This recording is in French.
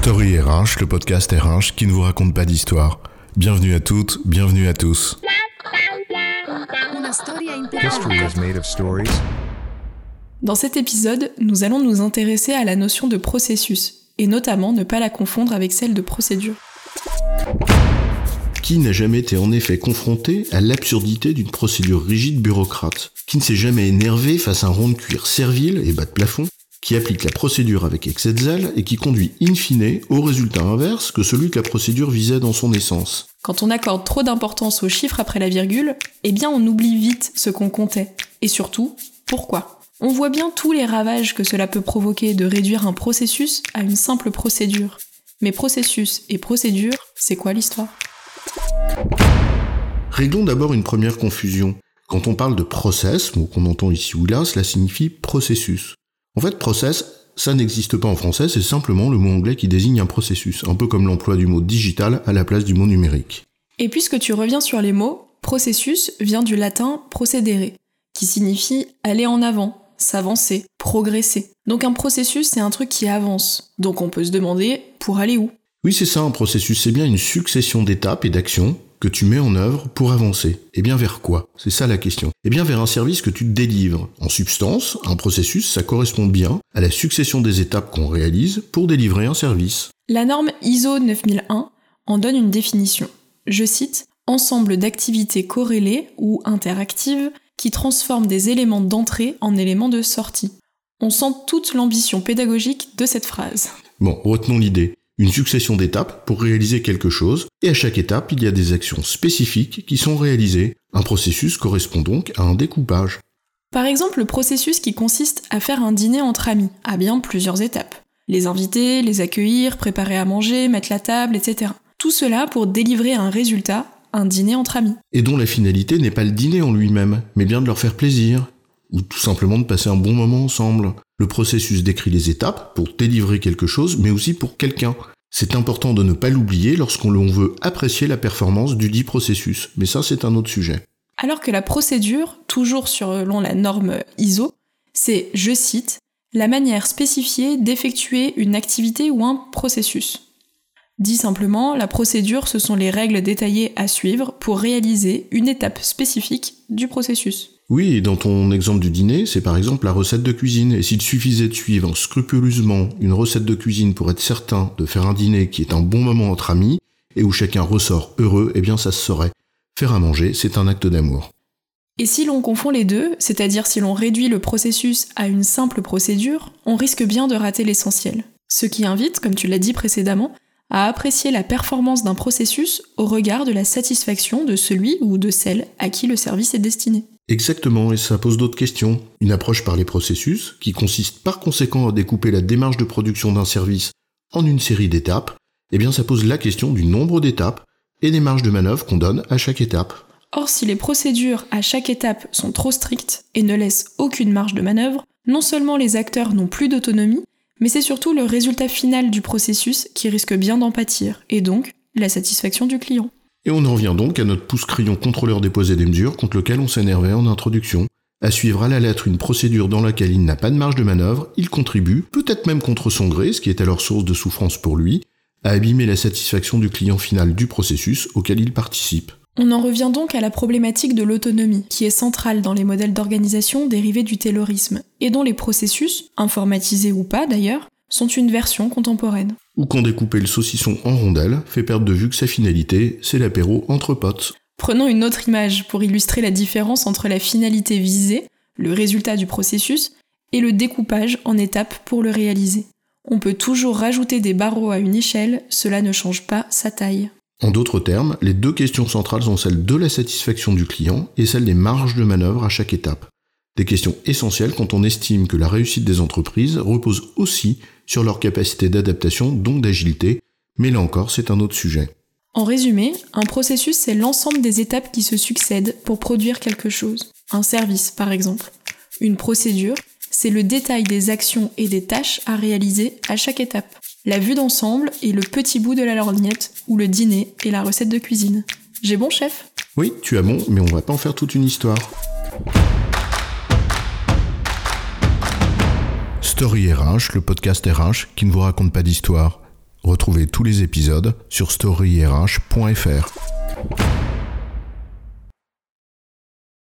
Story RH, le podcast RH qui ne vous raconte pas d'histoire. Bienvenue à toutes, bienvenue à tous. History is made of stories. Dans cet épisode, nous allons nous intéresser à la notion de processus, et notamment ne pas la confondre avec celle de procédure. Qui n'a jamais été en effet confronté à l'absurdité d'une procédure rigide bureaucrate? Qui ne s'est jamais énervé face à un rond de cuir servile et bas de plafond? Qui applique la procédure avec excès de zèle et qui conduit in fine au résultat inverse que celui que la procédure visait dans son essence. Quand on accorde trop d'importance aux chiffres après la virgule, eh bien on oublie vite ce qu'on comptait. Et surtout, pourquoi? On voit bien tous les ravages que cela peut provoquer de réduire un processus à une simple procédure. Mais processus et procédure, c'est quoi l'histoire? Réglons d'abord une première confusion. Quand on parle de process, mot qu'on entend ici ou là, cela signifie processus. En fait, process, ça n'existe pas en français, c'est simplement le mot anglais qui désigne un processus, un peu comme l'emploi du mot digital à la place du mot numérique. Et puisque tu reviens sur les mots, processus vient du latin procedere, qui signifie aller en avant, s'avancer, progresser. Donc un processus, c'est un truc qui avance. Donc on peut se demander, pour aller où? Oui, c'est ça, un processus, c'est bien une succession d'étapes et d'actions que tu mets en œuvre pour avancer. Et eh bien vers quoi? C'est ça la question. Et eh bien vers un service que tu délivres. En substance, un processus, ça correspond bien à la succession des étapes qu'on réalise pour délivrer un service. La norme ISO 9001 en donne une définition. Je cite Ensemble d'activités corrélées ou interactives qui transforment des éléments d'entrée en éléments de sortie. On sent toute l'ambition pédagogique de cette phrase. Bon, retenons l'idée une succession d'étapes pour réaliser quelque chose, et à chaque étape, il y a des actions spécifiques qui sont réalisées. Un processus correspond donc à un découpage. Par exemple, le processus qui consiste à faire un dîner entre amis a bien plusieurs étapes. Les inviter, les accueillir, préparer à manger, mettre la table, etc. Tout cela pour délivrer un résultat, un dîner entre amis. Et dont la finalité n'est pas le dîner en lui-même, mais bien de leur faire plaisir, ou tout simplement de passer un bon moment ensemble. Le processus décrit les étapes pour délivrer quelque chose, mais aussi pour quelqu'un. C'est important de ne pas l'oublier lorsqu'on veut apprécier la performance du dit processus, mais ça c'est un autre sujet. Alors que la procédure, toujours selon la norme ISO, c'est, je cite, la manière spécifiée d'effectuer une activité ou un processus. Dit simplement, la procédure, ce sont les règles détaillées à suivre pour réaliser une étape spécifique du processus. Oui, et dans ton exemple du dîner, c'est par exemple la recette de cuisine. Et s'il suffisait de suivre scrupuleusement une recette de cuisine pour être certain de faire un dîner qui est un bon moment entre amis, et où chacun ressort heureux, eh bien ça se saurait. Faire à manger, c'est un acte d'amour. Et si l'on confond les deux, c'est-à-dire si l'on réduit le processus à une simple procédure, on risque bien de rater l'essentiel. Ce qui invite, comme tu l'as dit précédemment, à apprécier la performance d'un processus au regard de la satisfaction de celui ou de celle à qui le service est destiné. Exactement, et ça pose d'autres questions. Une approche par les processus, qui consiste par conséquent à découper la démarche de production d'un service en une série d'étapes, eh bien ça pose la question du nombre d'étapes et des marges de manœuvre qu'on donne à chaque étape. Or, si les procédures à chaque étape sont trop strictes et ne laissent aucune marge de manœuvre, non seulement les acteurs n'ont plus d'autonomie, mais c'est surtout le résultat final du processus qui risque bien d'en pâtir, et donc la satisfaction du client. Et on en revient donc à notre pouce-crayon contrôleur déposé des mesures contre lequel on s'énervait en introduction. À suivre à la lettre une procédure dans laquelle il n'a pas de marge de manœuvre, il contribue, peut-être même contre son gré, ce qui est alors source de souffrance pour lui, à abîmer la satisfaction du client final du processus auquel il participe. On en revient donc à la problématique de l'autonomie, qui est centrale dans les modèles d'organisation dérivés du taylorisme, et dont les processus, informatisés ou pas d'ailleurs, sont une version contemporaine. Ou quand découper le saucisson en rondelles fait perdre de vue que sa finalité, c'est l'apéro entre potes. Prenons une autre image pour illustrer la différence entre la finalité visée, le résultat du processus, et le découpage en étapes pour le réaliser. On peut toujours rajouter des barreaux à une échelle, cela ne change pas sa taille. En d'autres termes, les deux questions centrales sont celles de la satisfaction du client et celle des marges de manœuvre à chaque étape. Des questions essentielles quand on estime que la réussite des entreprises repose aussi sur leur capacité d'adaptation, donc d'agilité, mais là encore c'est un autre sujet. En résumé, un processus c'est l'ensemble des étapes qui se succèdent pour produire quelque chose. Un service par exemple. Une procédure, c'est le détail des actions et des tâches à réaliser à chaque étape. La vue d'ensemble est le petit bout de la lorgnette ou le dîner et la recette de cuisine. J'ai bon, chef? Oui, tu as bon, mais on va pas en faire toute une histoire. Story RH, le podcast RH qui ne vous raconte pas d'histoire. Retrouvez tous les épisodes sur storyrh.fr.